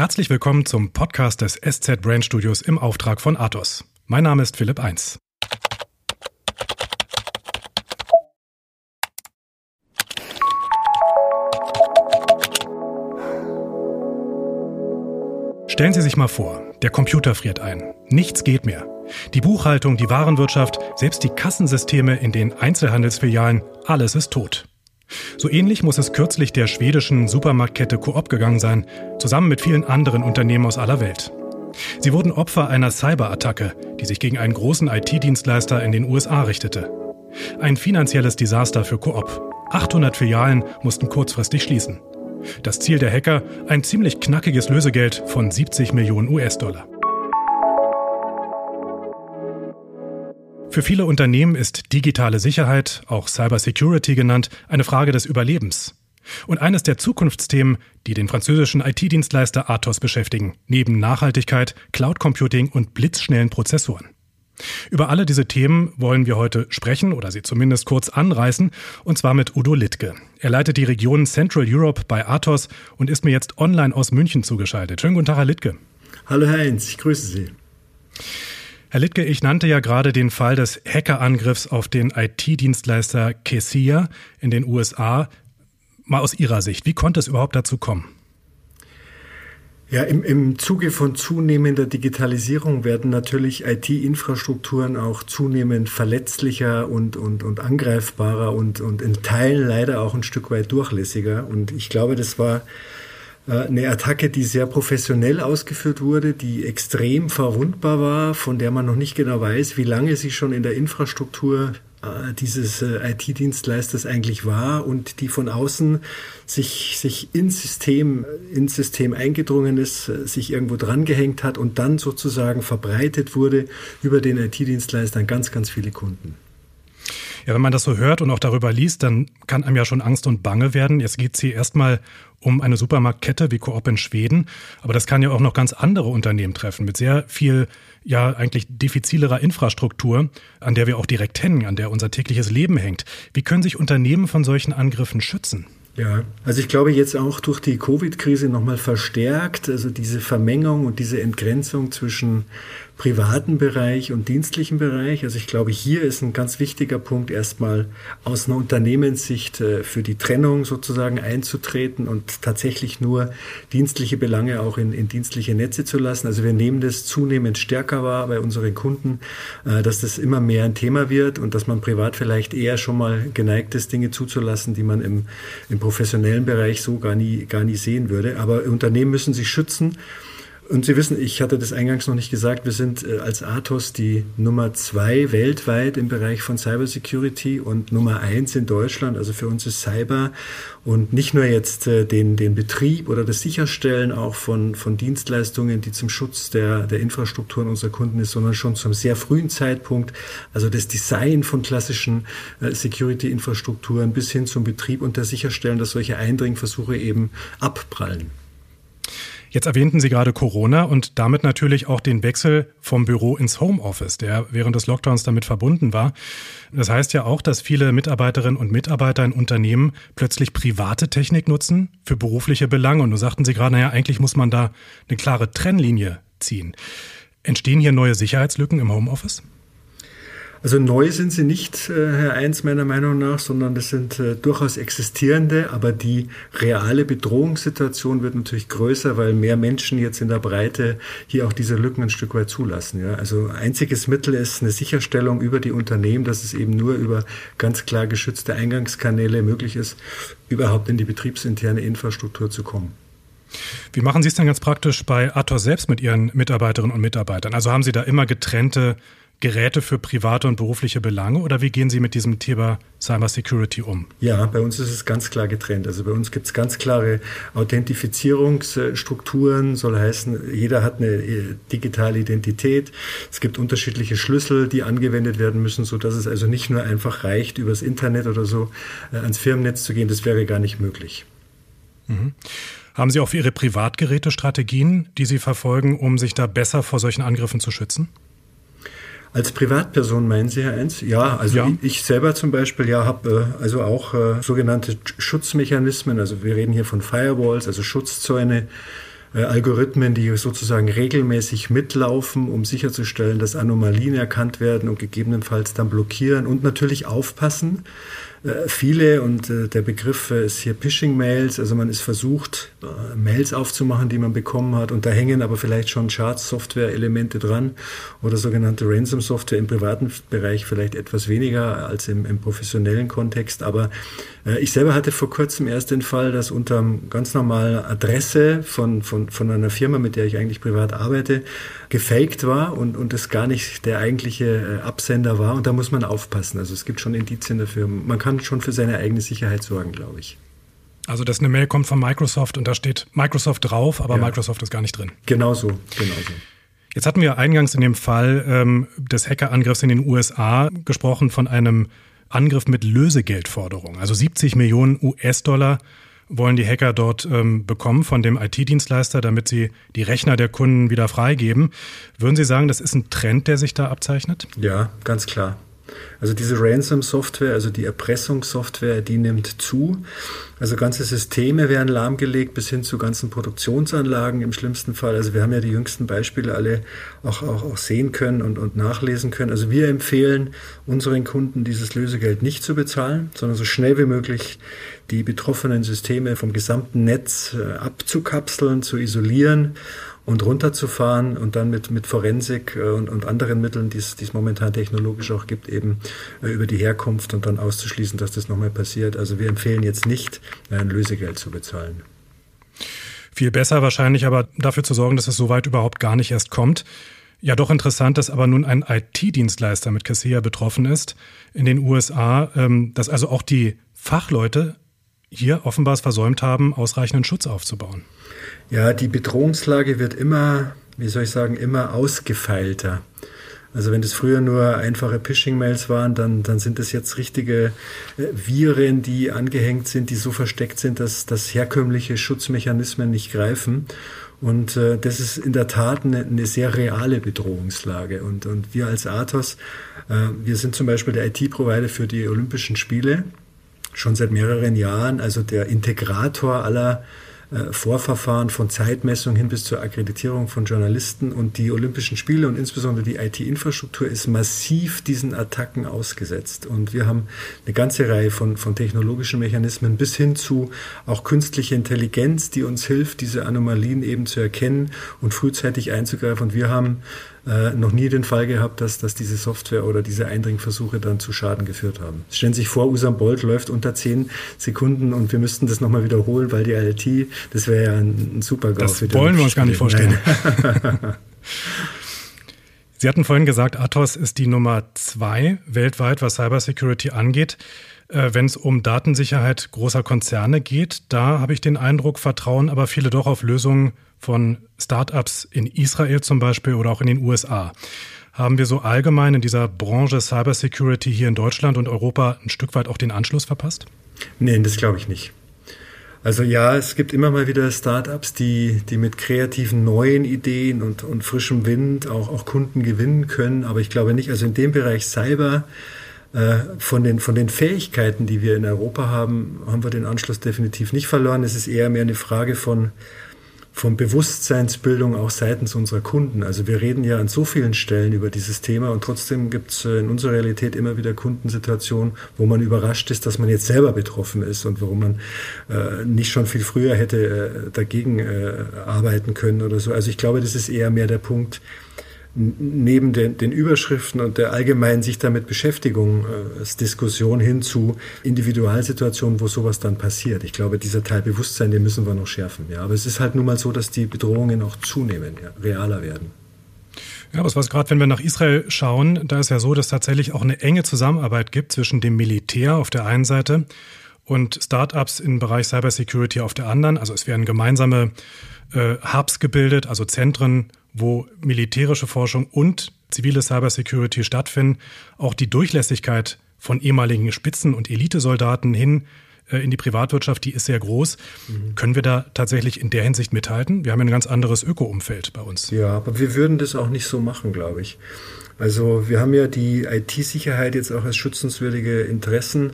Herzlich willkommen zum Podcast des SZ Brand Studios im Auftrag von Athos. Mein Name ist Philipp Eins. Stellen Sie sich mal vor, der Computer friert ein. Nichts geht mehr. Die Buchhaltung, die Warenwirtschaft, selbst die Kassensysteme in den Einzelhandelsfilialen, alles ist tot. So ähnlich muss es kürzlich der schwedischen Supermarktkette Coop gegangen sein, zusammen mit vielen anderen Unternehmen aus aller Welt. Sie wurden Opfer einer Cyberattacke, die sich gegen einen großen IT-Dienstleister in den USA richtete. Ein finanzielles Desaster für Coop. 800 Filialen mussten kurzfristig schließen. Das Ziel der Hacker ein ziemlich knackiges Lösegeld von 70 Millionen US-Dollar. Für viele Unternehmen ist digitale Sicherheit, auch Cybersecurity genannt, eine Frage des Überlebens. Und eines der Zukunftsthemen, die den französischen IT-Dienstleister Athos beschäftigen, neben Nachhaltigkeit, Cloud Computing und blitzschnellen Prozessoren. Über alle diese Themen wollen wir heute sprechen oder sie zumindest kurz anreißen, und zwar mit Udo Littke. Er leitet die Region Central Europe bei Athos und ist mir jetzt online aus München zugeschaltet. Schönen guten Tag, Herr Littke. Hallo Herr Heinz, ich grüße Sie. Herr Littke, ich nannte ja gerade den Fall des Hackerangriffs auf den IT-Dienstleister Kessia in den USA. Mal aus Ihrer Sicht, wie konnte es überhaupt dazu kommen? Ja, im, im Zuge von zunehmender Digitalisierung werden natürlich IT-Infrastrukturen auch zunehmend verletzlicher und, und, und angreifbarer und, und in Teilen leider auch ein Stück weit durchlässiger. Und ich glaube, das war eine Attacke, die sehr professionell ausgeführt wurde, die extrem verwundbar war, von der man noch nicht genau weiß, wie lange sie schon in der Infrastruktur äh, dieses äh, IT-Dienstleisters eigentlich war und die von außen sich, sich ins System, ins System eingedrungen ist, sich irgendwo drangehängt hat und dann sozusagen verbreitet wurde über den IT-Dienstleister an ganz, ganz viele Kunden. Ja, wenn man das so hört und auch darüber liest, dann kann einem ja schon Angst und Bange werden. Jetzt geht es hier erstmal um eine Supermarktkette wie Coop in Schweden, aber das kann ja auch noch ganz andere Unternehmen treffen mit sehr viel ja eigentlich diffizilerer Infrastruktur, an der wir auch direkt hängen, an der unser tägliches Leben hängt. Wie können sich Unternehmen von solchen Angriffen schützen? Ja, also ich glaube jetzt auch durch die Covid-Krise nochmal verstärkt, also diese Vermengung und diese Entgrenzung zwischen privaten Bereich und dienstlichen Bereich. Also ich glaube, hier ist ein ganz wichtiger Punkt, erstmal aus einer Unternehmenssicht äh, für die Trennung sozusagen einzutreten und tatsächlich nur dienstliche Belange auch in, in dienstliche Netze zu lassen. Also wir nehmen das zunehmend stärker wahr bei unseren Kunden, äh, dass das immer mehr ein Thema wird und dass man privat vielleicht eher schon mal geneigt ist, Dinge zuzulassen, die man im, im professionellen Bereich so gar nie, gar nie sehen würde. Aber Unternehmen müssen sich schützen. Und Sie wissen, ich hatte das eingangs noch nicht gesagt, wir sind äh, als Athos die Nummer zwei weltweit im Bereich von Cybersecurity und Nummer eins in Deutschland. Also für uns ist Cyber und nicht nur jetzt äh, den, den Betrieb oder das Sicherstellen auch von, von Dienstleistungen, die zum Schutz der, der Infrastrukturen unserer Kunden ist, sondern schon zum sehr frühen Zeitpunkt. Also das Design von klassischen äh, Security-Infrastrukturen bis hin zum Betrieb und das Sicherstellen, dass solche Eindringversuche eben abprallen. Jetzt erwähnten Sie gerade Corona und damit natürlich auch den Wechsel vom Büro ins Homeoffice, der während des Lockdowns damit verbunden war. Das heißt ja auch, dass viele Mitarbeiterinnen und Mitarbeiter in Unternehmen plötzlich private Technik nutzen für berufliche Belange. Und du sagten Sie gerade, naja, eigentlich muss man da eine klare Trennlinie ziehen. Entstehen hier neue Sicherheitslücken im Homeoffice? Also neu sind sie nicht, äh, Herr Eins, meiner Meinung nach, sondern das sind äh, durchaus existierende, aber die reale Bedrohungssituation wird natürlich größer, weil mehr Menschen jetzt in der Breite hier auch diese Lücken ein Stück weit zulassen. Ja. Also einziges Mittel ist eine Sicherstellung über die Unternehmen, dass es eben nur über ganz klar geschützte Eingangskanäle möglich ist, überhaupt in die betriebsinterne Infrastruktur zu kommen. Wie machen Sie es denn ganz praktisch bei Athos selbst mit Ihren Mitarbeiterinnen und Mitarbeitern? Also haben Sie da immer getrennte Geräte für private und berufliche Belange oder wie gehen Sie mit diesem Thema Cyber Security um? Ja, bei uns ist es ganz klar getrennt. Also bei uns gibt es ganz klare Authentifizierungsstrukturen, soll heißen, jeder hat eine äh, digitale Identität. Es gibt unterschiedliche Schlüssel, die angewendet werden müssen, so dass es also nicht nur einfach reicht, übers Internet oder so äh, ans Firmennetz zu gehen. Das wäre gar nicht möglich. Mhm. Haben Sie auch für Ihre Privatgeräte Strategien, die Sie verfolgen, um sich da besser vor solchen Angriffen zu schützen? Als Privatperson meinen Sie, Herr Enz? Ja, also ja. Ich, selber zum Beispiel ja habe äh, also auch äh, sogenannte Schutzmechanismen. Also wir reden hier von Firewalls, also Schutzzäune äh, Algorithmen, die sozusagen regelmäßig mitlaufen, um sicherzustellen, dass Anomalien erkannt werden und gegebenenfalls dann blockieren und natürlich aufpassen, viele und äh, der Begriff äh, ist hier Phishing-Mails, also man ist versucht, Mails aufzumachen, die man bekommen hat. Und da hängen aber vielleicht schon Charts-Software-Elemente dran oder sogenannte Ransom-Software im privaten Bereich vielleicht etwas weniger als im, im professionellen Kontext, aber ich selber hatte vor kurzem erst den Fall, dass unter ganz normaler Adresse von, von, von einer Firma, mit der ich eigentlich privat arbeite, gefaked war und, und es gar nicht der eigentliche Absender war und da muss man aufpassen. Also es gibt schon Indizien dafür. Man kann kann schon für seine eigene Sicherheit sorgen, glaube ich. Also, dass eine Mail kommt von Microsoft und da steht Microsoft drauf, aber ja. Microsoft ist gar nicht drin. Genau so, genau so. Jetzt hatten wir eingangs in dem Fall ähm, des Hackerangriffs in den USA gesprochen von einem Angriff mit Lösegeldforderung. Also 70 Millionen US-Dollar wollen die Hacker dort ähm, bekommen von dem IT-Dienstleister, damit sie die Rechner der Kunden wieder freigeben. Würden Sie sagen, das ist ein Trend, der sich da abzeichnet? Ja, ganz klar. Also diese Ransom-Software, also die Erpressungssoftware, die nimmt zu. Also ganze Systeme werden lahmgelegt bis hin zu ganzen Produktionsanlagen im schlimmsten Fall. Also wir haben ja die jüngsten Beispiele alle auch, auch, auch sehen können und, und nachlesen können. Also wir empfehlen unseren Kunden, dieses Lösegeld nicht zu bezahlen, sondern so schnell wie möglich die betroffenen Systeme vom gesamten Netz äh, abzukapseln, zu isolieren und runterzufahren und dann mit, mit Forensik äh, und, und anderen Mitteln, die es momentan technologisch auch gibt, eben äh, über die Herkunft und dann auszuschließen, dass das nochmal passiert. Also wir empfehlen jetzt nicht, ein Lösegeld zu bezahlen. Viel besser wahrscheinlich aber dafür zu sorgen, dass es soweit überhaupt gar nicht erst kommt. Ja, doch interessant, dass aber nun ein IT-Dienstleister mit Cassia betroffen ist in den USA, ähm, dass also auch die Fachleute hier offenbar es versäumt haben, ausreichenden Schutz aufzubauen. Ja, die Bedrohungslage wird immer, wie soll ich sagen, immer ausgefeilter. Also wenn das früher nur einfache Phishing-Mails waren, dann, dann sind das jetzt richtige äh, Viren, die angehängt sind, die so versteckt sind, dass, dass herkömmliche Schutzmechanismen nicht greifen. Und äh, das ist in der Tat eine, eine sehr reale Bedrohungslage. Und, und wir als Athos, äh, wir sind zum Beispiel der IT-Provider für die Olympischen Spiele schon seit mehreren Jahren, also der Integrator aller äh, Vorverfahren von Zeitmessung hin bis zur Akkreditierung von Journalisten und die Olympischen Spiele und insbesondere die IT-Infrastruktur ist massiv diesen Attacken ausgesetzt. Und wir haben eine ganze Reihe von, von technologischen Mechanismen bis hin zu auch künstliche Intelligenz, die uns hilft, diese Anomalien eben zu erkennen und frühzeitig einzugreifen. Und wir haben äh, noch nie den Fall gehabt, dass, dass diese Software oder diese Eindringversuche dann zu Schaden geführt haben. Stellen Sie sich vor, Usam Bolt läuft unter zehn Sekunden und wir müssten das nochmal wiederholen, weil die ILT, das wäre ja ein, ein super GAU. Das wollen wir uns gar nicht vorstellen. Sie hatten vorhin gesagt, Athos ist die Nummer zwei weltweit, was Cybersecurity angeht. Äh, wenn es um Datensicherheit großer Konzerne geht, da habe ich den Eindruck, vertrauen aber viele doch auf Lösungen von Startups in Israel zum Beispiel oder auch in den USA. Haben wir so allgemein in dieser Branche Cybersecurity hier in Deutschland und Europa ein Stück weit auch den Anschluss verpasst? Nein, das glaube ich nicht. Also ja, es gibt immer mal wieder Startups, die, die mit kreativen neuen Ideen und, und frischem Wind auch, auch Kunden gewinnen können. Aber ich glaube nicht, also in dem Bereich Cyber, äh, von den, von den Fähigkeiten, die wir in Europa haben, haben wir den Anschluss definitiv nicht verloren. Es ist eher mehr eine Frage von, von Bewusstseinsbildung auch seitens unserer Kunden. Also wir reden ja an so vielen Stellen über dieses Thema und trotzdem gibt es äh, in unserer Realität immer wieder Kundensituationen, wo man überrascht ist, dass man jetzt selber betroffen ist und warum man äh, nicht schon viel früher hätte äh, dagegen äh, arbeiten können oder so. Also ich glaube, das ist eher mehr der Punkt, neben den, den, Überschriften und der allgemeinen sich damit Beschäftigung äh, hin zu Individualsituationen, wo sowas dann passiert. Ich glaube, dieser Teil Bewusstsein, den müssen wir noch schärfen. Ja. Aber es ist halt nun mal so, dass die Bedrohungen auch zunehmen, ja, realer werden. Ja, aber was gerade, wenn wir nach Israel schauen, da ist ja so, dass tatsächlich auch eine enge Zusammenarbeit gibt zwischen dem Militär auf der einen Seite und Startups im Bereich Cybersecurity auf der anderen. Also es werden gemeinsame äh, Hubs gebildet, also Zentren, wo militärische Forschung und zivile Cybersecurity stattfinden, auch die Durchlässigkeit von ehemaligen Spitzen- und Elitesoldaten hin äh, in die Privatwirtschaft, die ist sehr groß. Mhm. Können wir da tatsächlich in der Hinsicht mithalten? Wir haben ein ganz anderes Öko-Umfeld bei uns. Ja, aber wir würden das auch nicht so machen, glaube ich. Also wir haben ja die IT-Sicherheit jetzt auch als schützenswürdige Interessen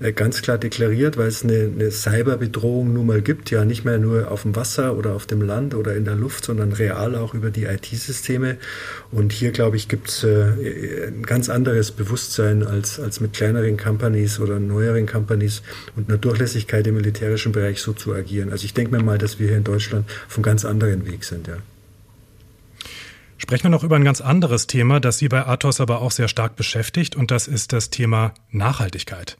äh, ganz klar deklariert, weil es eine, eine Cyberbedrohung nun mal gibt, ja nicht mehr nur auf dem Wasser oder auf dem Land oder in der Luft, sondern real auch über die IT-Systeme. Und hier, glaube ich, gibt es äh, ein ganz anderes Bewusstsein als, als mit kleineren Companies oder neueren Companies und einer Durchlässigkeit im militärischen Bereich so zu agieren. Also ich denke mir mal, dass wir hier in Deutschland einem ganz anderen Weg sind, ja. Sprechen wir noch über ein ganz anderes Thema, das Sie bei Athos aber auch sehr stark beschäftigt, und das ist das Thema Nachhaltigkeit.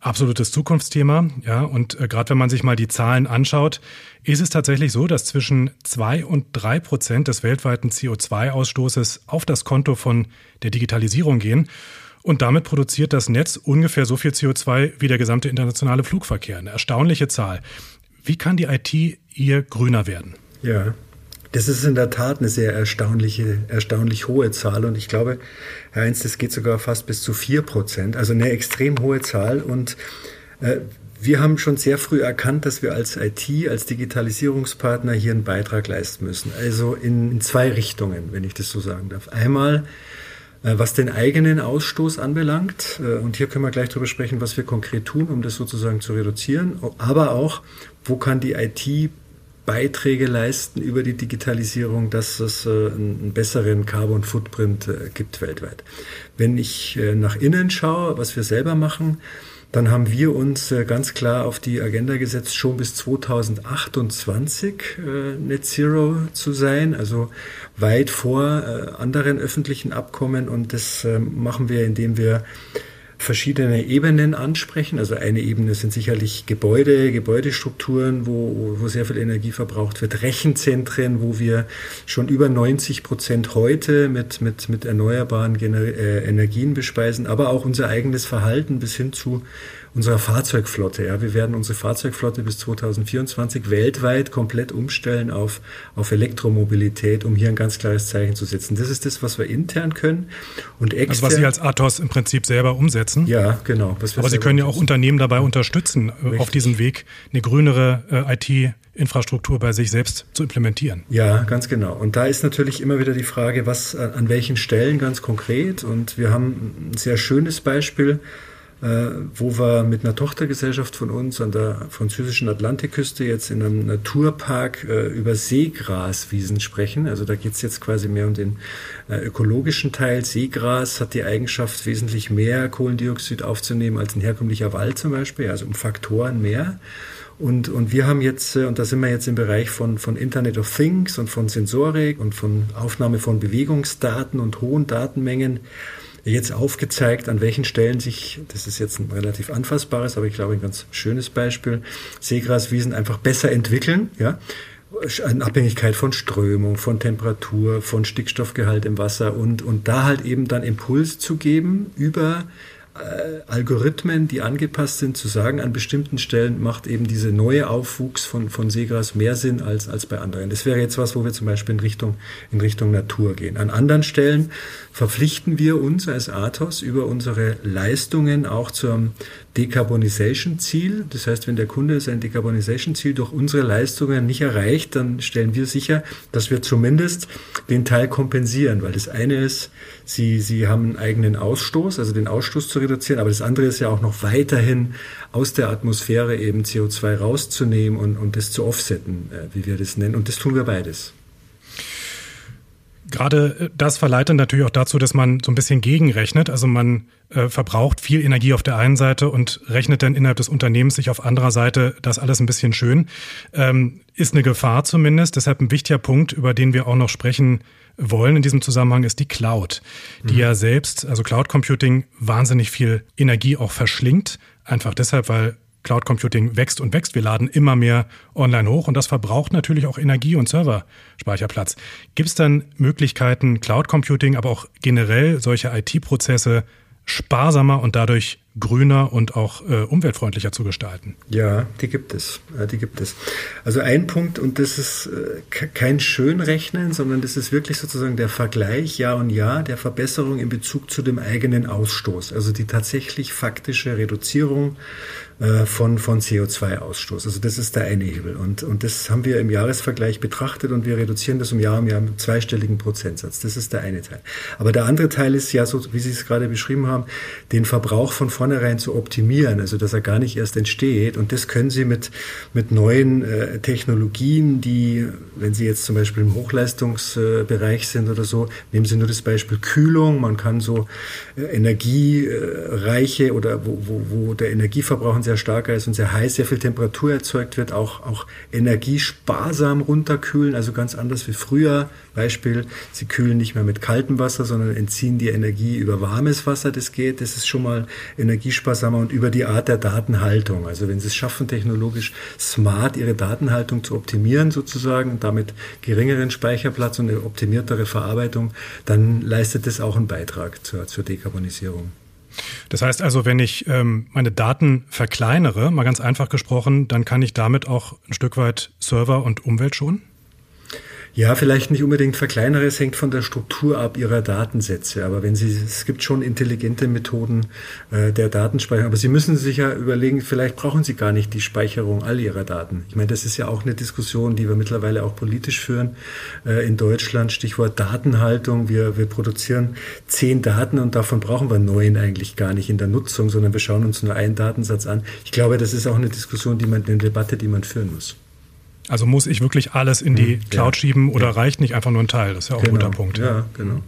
Absolutes Zukunftsthema, ja, und äh, gerade wenn man sich mal die Zahlen anschaut, ist es tatsächlich so, dass zwischen zwei und drei Prozent des weltweiten CO2-Ausstoßes auf das Konto von der Digitalisierung gehen. Und damit produziert das Netz ungefähr so viel CO2 wie der gesamte internationale Flugverkehr. Eine erstaunliche Zahl. Wie kann die IT hier grüner werden? Ja, das ist in der Tat eine sehr erstaunliche, erstaunlich hohe Zahl und ich glaube, Herr Heinz, das geht sogar fast bis zu vier Prozent, also eine extrem hohe Zahl und äh, wir haben schon sehr früh erkannt, dass wir als IT, als Digitalisierungspartner hier einen Beitrag leisten müssen. Also in, in zwei Richtungen, wenn ich das so sagen darf. Einmal, äh, was den eigenen Ausstoß anbelangt, äh, und hier können wir gleich darüber sprechen, was wir konkret tun, um das sozusagen zu reduzieren, aber auch, wo kann die IT Beiträge leisten über die Digitalisierung, dass es äh, einen besseren Carbon Footprint äh, gibt weltweit. Wenn ich äh, nach innen schaue, was wir selber machen, dann haben wir uns ganz klar auf die Agenda gesetzt, schon bis 2028 Net Zero zu sein, also weit vor anderen öffentlichen Abkommen. Und das machen wir, indem wir verschiedene Ebenen ansprechen. Also eine Ebene sind sicherlich Gebäude, Gebäudestrukturen, wo, wo sehr viel Energie verbraucht wird, Rechenzentren, wo wir schon über 90 Prozent heute mit, mit, mit erneuerbaren Gener äh, Energien bespeisen, aber auch unser eigenes Verhalten bis hin zu unserer Fahrzeugflotte. Ja, wir werden unsere Fahrzeugflotte bis 2024 weltweit komplett umstellen auf, auf Elektromobilität, um hier ein ganz klares Zeichen zu setzen. Das ist das, was wir intern können. Und extern, also was Sie als Athos im Prinzip selber umsetzen. Ja, genau. Aber Sie können ja auch Unternehmen dabei unterstützen, äh, Richtig. auf diesem Weg eine grünere äh, IT Infrastruktur bei sich selbst zu implementieren. Ja, ganz genau. Und da ist natürlich immer wieder die Frage, was an welchen Stellen ganz konkret. Und wir haben ein sehr schönes Beispiel äh, wo wir mit einer Tochtergesellschaft von uns an der französischen Atlantikküste jetzt in einem Naturpark äh, über Seegraswiesen sprechen. Also da geht es jetzt quasi mehr um den äh, ökologischen Teil. Seegras hat die Eigenschaft, wesentlich mehr Kohlendioxid aufzunehmen als ein herkömmlicher Wald zum Beispiel, also um Faktoren mehr. Und, und wir haben jetzt, und da sind wir jetzt im Bereich von, von Internet of Things und von Sensorik und von Aufnahme von Bewegungsdaten und hohen Datenmengen, jetzt aufgezeigt, an welchen Stellen sich, das ist jetzt ein relativ anfassbares, aber ich glaube ein ganz schönes Beispiel, Seegraswiesen einfach besser entwickeln, ja, in Abhängigkeit von Strömung, von Temperatur, von Stickstoffgehalt im Wasser und, und da halt eben dann Impuls zu geben über äh, Algorithmen, die angepasst sind, zu sagen, an bestimmten Stellen macht eben diese neue Aufwuchs von, von Seegras mehr Sinn als, als bei anderen. Das wäre jetzt was, wo wir zum Beispiel in Richtung, in Richtung Natur gehen. An anderen Stellen verpflichten wir uns als Athos über unsere Leistungen auch zum Decarbonisation-Ziel. Das heißt, wenn der Kunde sein Decarbonisation-Ziel durch unsere Leistungen nicht erreicht, dann stellen wir sicher, dass wir zumindest den Teil kompensieren, weil das eine ist, sie, sie haben einen eigenen Ausstoß, also den Ausstoß zu reduzieren, aber das andere ist ja auch noch weiterhin aus der Atmosphäre eben CO2 rauszunehmen und, und das zu offsetten, äh, wie wir das nennen. Und das tun wir beides. Gerade äh, das verleitet natürlich auch dazu, dass man so ein bisschen gegenrechnet. Also man äh, verbraucht viel Energie auf der einen Seite und rechnet dann innerhalb des Unternehmens sich auf anderer Seite das alles ein bisschen schön. Ähm, ist eine Gefahr zumindest. Deshalb ein wichtiger Punkt, über den wir auch noch sprechen wollen in diesem Zusammenhang, ist die Cloud, die mhm. ja selbst, also Cloud Computing, wahnsinnig viel Energie auch verschlingt. Einfach deshalb, weil Cloud Computing wächst und wächst. Wir laden immer mehr online hoch und das verbraucht natürlich auch Energie und Serverspeicherplatz. Gibt es dann Möglichkeiten, Cloud Computing, aber auch generell solche IT-Prozesse sparsamer und dadurch grüner und auch äh, umweltfreundlicher zu gestalten? Ja, die gibt es. Die gibt es. Also ein Punkt, und das ist äh, kein Schönrechnen, sondern das ist wirklich sozusagen der Vergleich Jahr und Jahr der Verbesserung in Bezug zu dem eigenen Ausstoß. Also die tatsächlich faktische Reduzierung äh, von, von CO2-Ausstoß. Also das ist der eine Hebel. Und, und das haben wir im Jahresvergleich betrachtet und wir reduzieren das um Jahr um Jahr mit zweistelligen Prozentsatz. Das ist der eine Teil. Aber der andere Teil ist ja so, wie Sie es gerade beschrieben haben, den Verbrauch von vornherein zu optimieren, also dass er gar nicht erst entsteht. Und das können Sie mit, mit neuen äh, Technologien, die, wenn Sie jetzt zum Beispiel im Hochleistungsbereich sind oder so, nehmen Sie nur das Beispiel Kühlung. Man kann so äh, energiereiche oder wo, wo, wo der Energieverbrauch sehr starker ist und sehr heiß, sehr viel Temperatur erzeugt wird, auch, auch energiesparsam runterkühlen, also ganz anders wie früher. Beispiel, Sie kühlen nicht mehr mit kaltem Wasser, sondern entziehen die Energie über warmes Wasser, das geht. Das ist schon mal energiesparsamer und über die Art der Datenhaltung. Also wenn Sie es schaffen, technologisch smart Ihre Datenhaltung zu optimieren sozusagen und damit geringeren Speicherplatz und eine optimiertere Verarbeitung, dann leistet das auch einen Beitrag zur, zur Dekarbonisierung. Das heißt also, wenn ich ähm, meine Daten verkleinere, mal ganz einfach gesprochen, dann kann ich damit auch ein Stück weit Server und Umwelt schonen? Ja, vielleicht nicht unbedingt verkleinere, es hängt von der Struktur ab ihrer Datensätze. Aber wenn Sie, es gibt schon intelligente Methoden äh, der Datenspeicherung. Aber Sie müssen sich ja überlegen, vielleicht brauchen Sie gar nicht die Speicherung all Ihrer Daten. Ich meine, das ist ja auch eine Diskussion, die wir mittlerweile auch politisch führen äh, in Deutschland. Stichwort Datenhaltung. Wir, wir produzieren zehn Daten und davon brauchen wir neun eigentlich gar nicht in der Nutzung, sondern wir schauen uns nur einen Datensatz an. Ich glaube, das ist auch eine Diskussion, die man, eine Debatte, die man führen muss. Also muss ich wirklich alles in die hm, Cloud ja. schieben oder ja. reicht nicht einfach nur ein Teil? Das ist ja auch genau. ein guter Punkt. Ja, genau.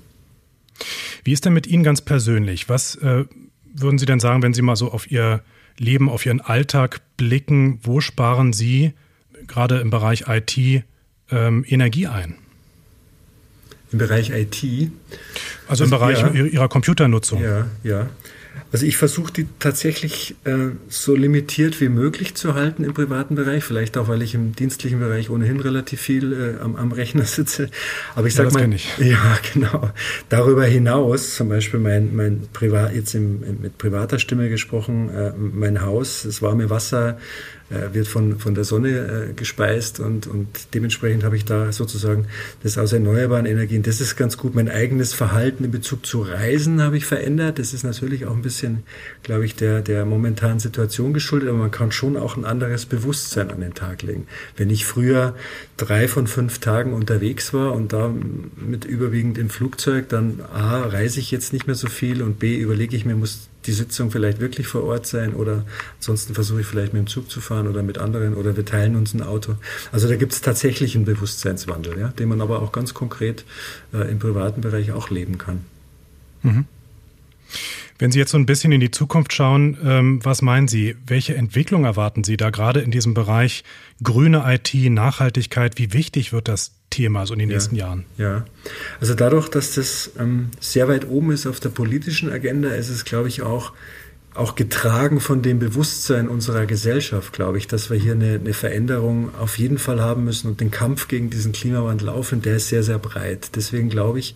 Wie ist denn mit Ihnen ganz persönlich? Was äh, würden Sie denn sagen, wenn Sie mal so auf Ihr Leben, auf Ihren Alltag blicken? Wo sparen Sie gerade im Bereich IT ähm, Energie ein? Im Bereich IT? Also, also im Bereich ja, Ihrer Computernutzung. Ja, ja. Also ich versuche die tatsächlich äh, so limitiert wie möglich zu halten im privaten Bereich, vielleicht auch, weil ich im dienstlichen Bereich ohnehin relativ viel äh, am, am, Rechner sitze. Aber ich sage ja, mal, ich. ja genau. Darüber hinaus, zum Beispiel mein, mein Privat, jetzt im, mit privater Stimme gesprochen, äh, mein Haus, das warme Wasser wird von, von der Sonne äh, gespeist und, und dementsprechend habe ich da sozusagen das aus erneuerbaren Energien. Das ist ganz gut. Mein eigenes Verhalten in Bezug zu Reisen habe ich verändert. Das ist natürlich auch ein bisschen, glaube ich, der, der momentanen Situation geschuldet, aber man kann schon auch ein anderes Bewusstsein an den Tag legen. Wenn ich früher drei von fünf Tagen unterwegs war und da mit überwiegend im Flugzeug, dann A, reise ich jetzt nicht mehr so viel und B, überlege ich mir, muss die Sitzung vielleicht wirklich vor Ort sein oder ansonsten versuche ich vielleicht mit dem Zug zu fahren oder mit anderen oder wir teilen uns ein Auto. Also da gibt es tatsächlich einen Bewusstseinswandel, ja, den man aber auch ganz konkret äh, im privaten Bereich auch leben kann. Mhm. Wenn Sie jetzt so ein bisschen in die Zukunft schauen, ähm, was meinen Sie? Welche Entwicklung erwarten Sie da gerade in diesem Bereich grüne IT, Nachhaltigkeit? Wie wichtig wird das Thema so in den ja, nächsten Jahren? Ja, also dadurch, dass das ähm, sehr weit oben ist auf der politischen Agenda, ist es, glaube ich, auch auch getragen von dem Bewusstsein unserer Gesellschaft, glaube ich, dass wir hier eine, eine, Veränderung auf jeden Fall haben müssen und den Kampf gegen diesen Klimawandel aufhören, der ist sehr, sehr breit. Deswegen glaube ich,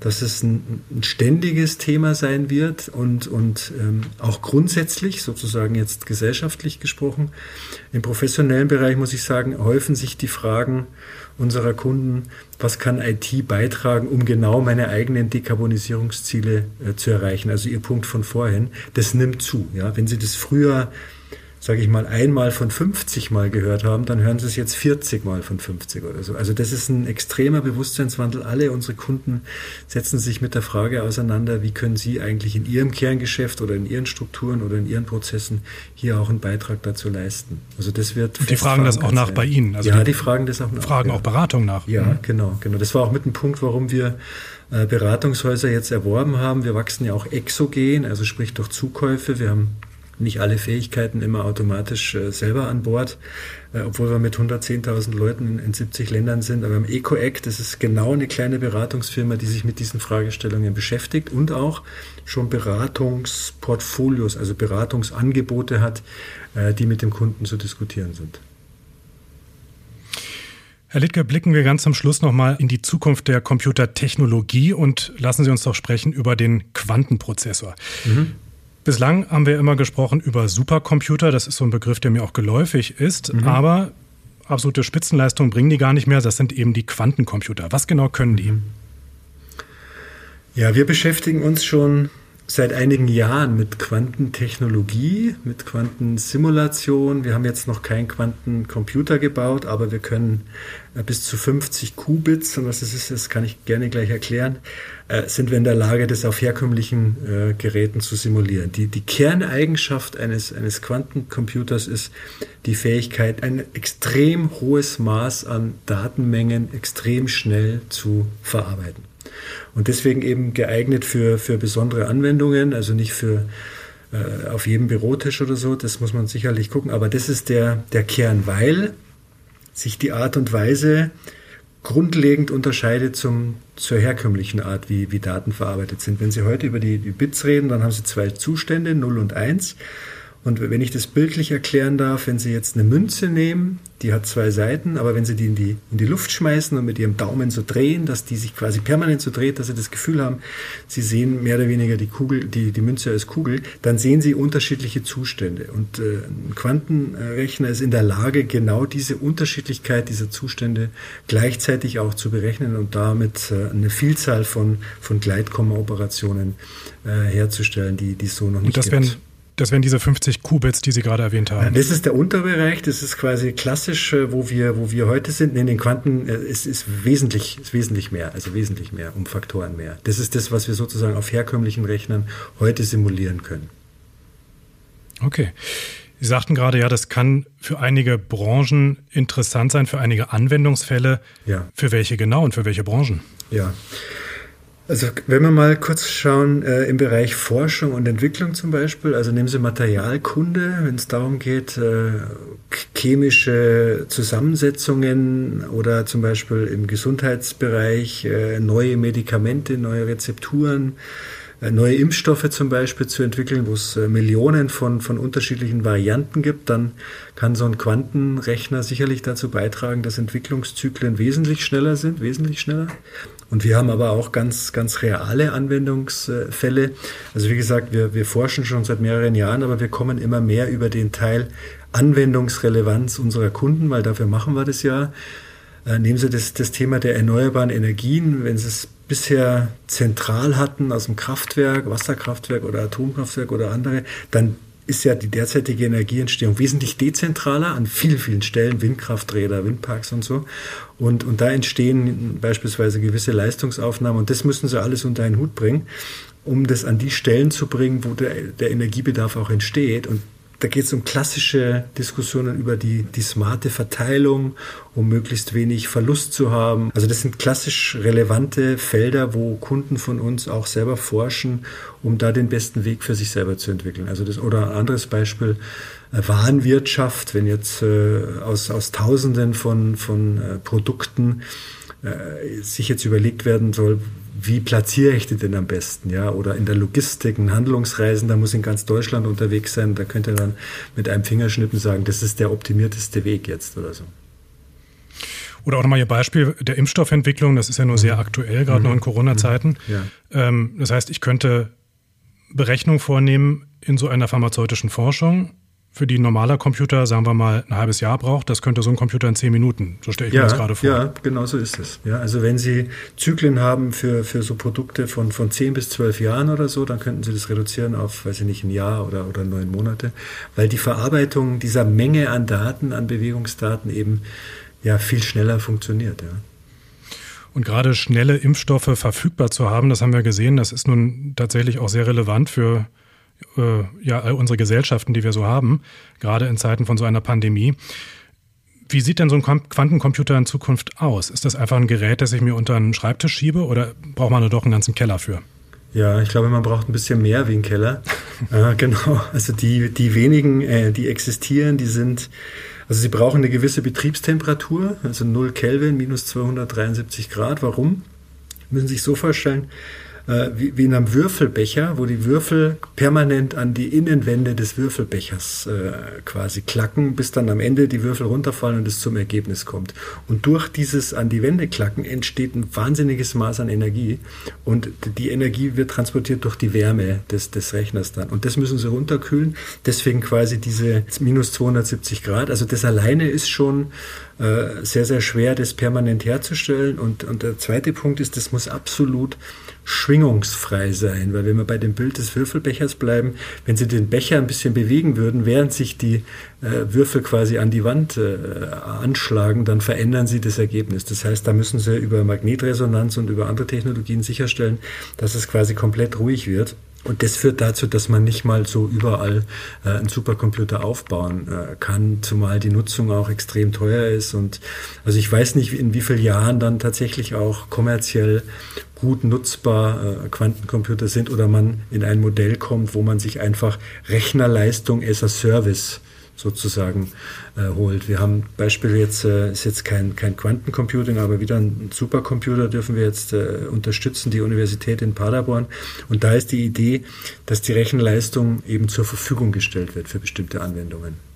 dass es ein, ein ständiges Thema sein wird und, und ähm, auch grundsätzlich, sozusagen jetzt gesellschaftlich gesprochen, im professionellen Bereich muss ich sagen, häufen sich die Fragen, unserer Kunden, was kann IT beitragen, um genau meine eigenen Dekarbonisierungsziele äh, zu erreichen. Also Ihr Punkt von vorhin, das nimmt zu. Ja? Wenn Sie das früher sage ich mal, einmal von 50 Mal gehört haben, dann hören sie es jetzt 40 Mal von 50 oder so. Also das ist ein extremer Bewusstseinswandel. Alle unsere Kunden setzen sich mit der Frage auseinander, wie können sie eigentlich in ihrem Kerngeschäft oder in ihren Strukturen oder in ihren Prozessen hier auch einen Beitrag dazu leisten. Also das wird. Und die fragen das auch nach sein. bei Ihnen. Also ja, die, die, fragen das auch nach. Fragen ja. auch Beratung nach. Ja, mhm. genau, genau. Das war auch mit dem Punkt, warum wir äh, Beratungshäuser jetzt erworben haben. Wir wachsen ja auch exogen, also sprich durch Zukäufe. Wir haben nicht alle Fähigkeiten immer automatisch äh, selber an Bord, äh, obwohl wir mit 110.000 Leuten in, in, 70 Ländern sind. Aber im EcoAct, das ist genau eine kleine Beratungsfirma, die sich mit diesen Fragestellungen beschäftigt und auch schon Beratungsportfolios, also Beratungsangebote hat, äh, die mit dem Kunden zu diskutieren sind. Herr Littke, blicken wir ganz zum Schluss nochmal in die Zukunft der Computertechnologie und lassen Sie uns doch sprechen über den Quantenprozessor. Mhm. Bislang haben wir immer gesprochen über Supercomputer. Das ist so ein Begriff, der mir auch geläufig ist. Mhm. Aber absolute Spitzenleistung bringen die gar nicht mehr. Das sind eben die Quantencomputer. Was genau können die? Mhm. Ja, wir beschäftigen uns schon seit einigen Jahren mit Quantentechnologie, mit Quantensimulation. Wir haben jetzt noch keinen Quantencomputer gebaut, aber wir können äh, bis zu 50 Qubits, und was das ist, das kann ich gerne gleich erklären, äh, sind wir in der Lage, das auf herkömmlichen äh, Geräten zu simulieren. Die, die Kerneigenschaft eines, eines Quantencomputers ist die Fähigkeit, ein extrem hohes Maß an Datenmengen extrem schnell zu verarbeiten. Und deswegen eben geeignet für, für besondere Anwendungen, also nicht für äh, auf jedem Bürotisch oder so, das muss man sicherlich gucken. Aber das ist der, der Kern, weil sich die Art und Weise grundlegend unterscheidet zum, zur herkömmlichen Art, wie, wie Daten verarbeitet sind. Wenn Sie heute über die, die Bits reden, dann haben Sie zwei Zustände, 0 und 1. Und wenn ich das bildlich erklären darf, wenn Sie jetzt eine Münze nehmen, die hat zwei Seiten, aber wenn Sie die in die, in die Luft schmeißen und mit Ihrem Daumen so drehen, dass die sich quasi permanent so dreht, dass Sie das Gefühl haben, Sie sehen mehr oder weniger die Kugel, die, die Münze als Kugel, dann sehen Sie unterschiedliche Zustände. Und äh, ein Quantenrechner ist in der Lage, genau diese Unterschiedlichkeit dieser Zustände gleichzeitig auch zu berechnen und damit äh, eine Vielzahl von, von Gleitkomma-Operationen äh, herzustellen, die, die so noch nicht und das gibt. Wären das wären diese 50 Qubits, die Sie gerade erwähnt haben. Das ist der Unterbereich, das ist quasi klassisch, äh, wo wir, wo wir heute sind. In den Quanten äh, ist, ist wesentlich, ist wesentlich mehr, also wesentlich mehr, um Faktoren mehr. Das ist das, was wir sozusagen auf herkömmlichen Rechnern heute simulieren können. Okay. Sie sagten gerade, ja, das kann für einige Branchen interessant sein, für einige Anwendungsfälle. Ja. Für welche genau und für welche Branchen? Ja. Also wenn wir mal kurz schauen äh, im Bereich Forschung und Entwicklung zum Beispiel, also nehmen Sie Materialkunde, wenn es darum geht, äh, chemische Zusammensetzungen oder zum Beispiel im Gesundheitsbereich äh, neue Medikamente, neue Rezepturen, äh, neue Impfstoffe zum Beispiel zu entwickeln, wo es äh, Millionen von, von unterschiedlichen Varianten gibt, dann kann so ein Quantenrechner sicherlich dazu beitragen, dass Entwicklungszyklen wesentlich schneller sind, wesentlich schneller. Und wir haben aber auch ganz, ganz reale Anwendungsfälle. Also wie gesagt, wir, wir forschen schon seit mehreren Jahren, aber wir kommen immer mehr über den Teil Anwendungsrelevanz unserer Kunden, weil dafür machen wir das ja. Äh, nehmen Sie das, das Thema der erneuerbaren Energien. Wenn Sie es bisher zentral hatten aus dem Kraftwerk, Wasserkraftwerk oder Atomkraftwerk oder andere, dann ist ja die derzeitige Energieentstehung wesentlich dezentraler an vielen, vielen Stellen, Windkrafträder, Windparks und so. Und, und da entstehen beispielsweise gewisse Leistungsaufnahmen und das müssen sie alles unter einen Hut bringen, um das an die Stellen zu bringen, wo der, der Energiebedarf auch entsteht. Und da geht es um klassische Diskussionen über die, die smarte Verteilung, um möglichst wenig Verlust zu haben. Also das sind klassisch relevante Felder, wo Kunden von uns auch selber forschen, um da den besten Weg für sich selber zu entwickeln. Also das oder ein anderes Beispiel äh, Warenwirtschaft, wenn jetzt äh, aus, aus Tausenden von, von äh, Produkten äh, sich jetzt überlegt werden soll, wie platziere ich die denn am besten, ja? Oder in der Logistik, ein Handlungsreisen, da muss in ganz Deutschland unterwegs sein, da könnte er dann mit einem Fingerschnippen sagen, das ist der optimierteste Weg jetzt oder so. Oder auch nochmal Ihr Beispiel der Impfstoffentwicklung, das ist ja nur sehr mhm. aktuell, gerade mhm. noch in Corona-Zeiten. Mhm. Ja. Ähm, das heißt, ich könnte Berechnungen vornehmen in so einer pharmazeutischen Forschung für die ein normaler Computer, sagen wir mal, ein halbes Jahr braucht, das könnte so ein Computer in zehn Minuten. So stelle ich ja, mir das gerade vor. Ja, genau so ist es. Ja, also wenn Sie Zyklen haben für, für so Produkte von, von zehn bis zwölf Jahren oder so, dann könnten Sie das reduzieren auf, weiß ich nicht, ein Jahr oder, oder neun Monate, weil die Verarbeitung dieser Menge an Daten, an Bewegungsdaten eben ja viel schneller funktioniert. Ja. Und gerade schnelle Impfstoffe verfügbar zu haben, das haben wir gesehen, das ist nun tatsächlich auch sehr relevant für äh, ja, all unsere Gesellschaften, die wir so haben, gerade in Zeiten von so einer Pandemie. Wie sieht denn so ein Quantencomputer in Zukunft aus? Ist das einfach ein Gerät, das ich mir unter einen Schreibtisch schiebe oder braucht man da doch einen ganzen Keller für? Ja, ich glaube, man braucht ein bisschen mehr wie einen Keller. äh, genau. Also die, die wenigen, äh, die existieren, die sind, also sie brauchen eine gewisse Betriebstemperatur, also 0 Kelvin, minus 273 Grad. Warum? Müssen Sie sich so vorstellen, äh, wie, wie in einem Würfelbecher, wo die Würfel permanent an die Innenwände des Würfelbechers äh, quasi klacken, bis dann am Ende die Würfel runterfallen und es zum Ergebnis kommt. Und durch dieses an die Wände klacken entsteht ein wahnsinniges Maß an Energie und die Energie wird transportiert durch die Wärme des, des Rechners dann. Und das müssen sie runterkühlen. Deswegen quasi diese minus 270 Grad. Also das alleine ist schon äh, sehr, sehr schwer, das permanent herzustellen. Und, und der zweite Punkt ist, das muss absolut schwingungsfrei sein, weil wenn wir bei dem Bild des Würfelbechers bleiben, wenn Sie den Becher ein bisschen bewegen würden, während sich die äh, Würfel quasi an die Wand äh, anschlagen, dann verändern Sie das Ergebnis. Das heißt, da müssen Sie über Magnetresonanz und über andere Technologien sicherstellen, dass es quasi komplett ruhig wird. Und das führt dazu, dass man nicht mal so überall äh, einen Supercomputer aufbauen äh, kann, zumal die Nutzung auch extrem teuer ist. Und also ich weiß nicht, in wie vielen Jahren dann tatsächlich auch kommerziell gut nutzbar äh, Quantencomputer sind oder man in ein Modell kommt, wo man sich einfach Rechnerleistung as a Service sozusagen äh, holt. Wir haben Beispiel jetzt, äh, ist jetzt kein, kein Quantencomputing, aber wieder ein Supercomputer dürfen wir jetzt äh, unterstützen, die Universität in Paderborn. Und da ist die Idee, dass die Rechenleistung eben zur Verfügung gestellt wird für bestimmte Anwendungen.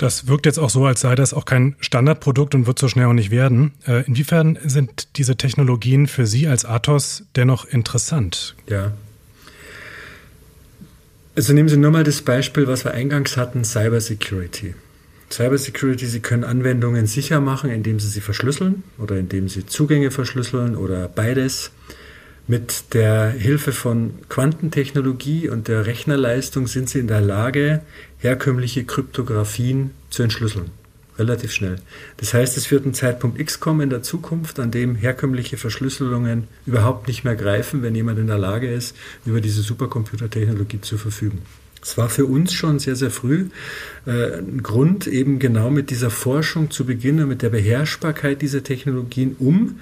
Das wirkt jetzt auch so, als sei das auch kein Standardprodukt und wird so schnell auch nicht werden. Äh, inwiefern sind diese Technologien für Sie als Athos dennoch interessant? Ja, also nehmen Sie nur mal das Beispiel, was wir eingangs hatten, Cybersecurity. Cybersecurity, Sie können Anwendungen sicher machen, indem Sie sie verschlüsseln oder indem Sie Zugänge verschlüsseln oder beides. Mit der Hilfe von Quantentechnologie und der Rechnerleistung sind Sie in der Lage, herkömmliche Kryptographien zu entschlüsseln relativ schnell. Das heißt, es wird ein Zeitpunkt X kommen in der Zukunft, an dem herkömmliche Verschlüsselungen überhaupt nicht mehr greifen, wenn jemand in der Lage ist, über diese Supercomputertechnologie zu verfügen. Es war für uns schon sehr, sehr früh äh, ein Grund, eben genau mit dieser Forschung zu beginnen, mit der Beherrschbarkeit dieser Technologien, um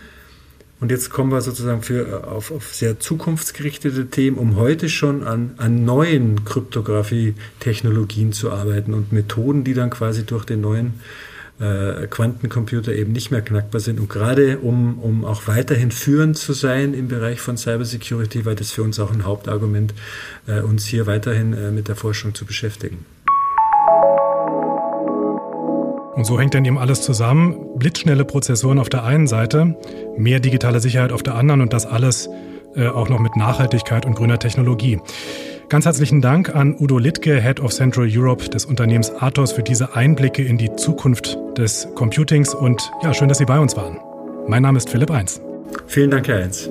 und jetzt kommen wir sozusagen für, äh, auf, auf sehr zukunftsgerichtete Themen, um heute schon an, an neuen Kryptographie-Technologien zu arbeiten und Methoden, die dann quasi durch den neuen äh, Quantencomputer eben nicht mehr knackbar sind. Und gerade um, um auch weiterhin führend zu sein im Bereich von Cybersecurity, war das für uns auch ein Hauptargument, äh, uns hier weiterhin äh, mit der Forschung zu beschäftigen. Und so hängt dann eben alles zusammen. Blitzschnelle Prozessoren auf der einen Seite, mehr digitale Sicherheit auf der anderen und das alles äh, auch noch mit Nachhaltigkeit und grüner Technologie. Ganz herzlichen Dank an Udo Littke, Head of Central Europe des Unternehmens Athos, für diese Einblicke in die Zukunft des Computings und ja, schön, dass Sie bei uns waren. Mein Name ist Philipp Eins. Vielen Dank, Herr Eins.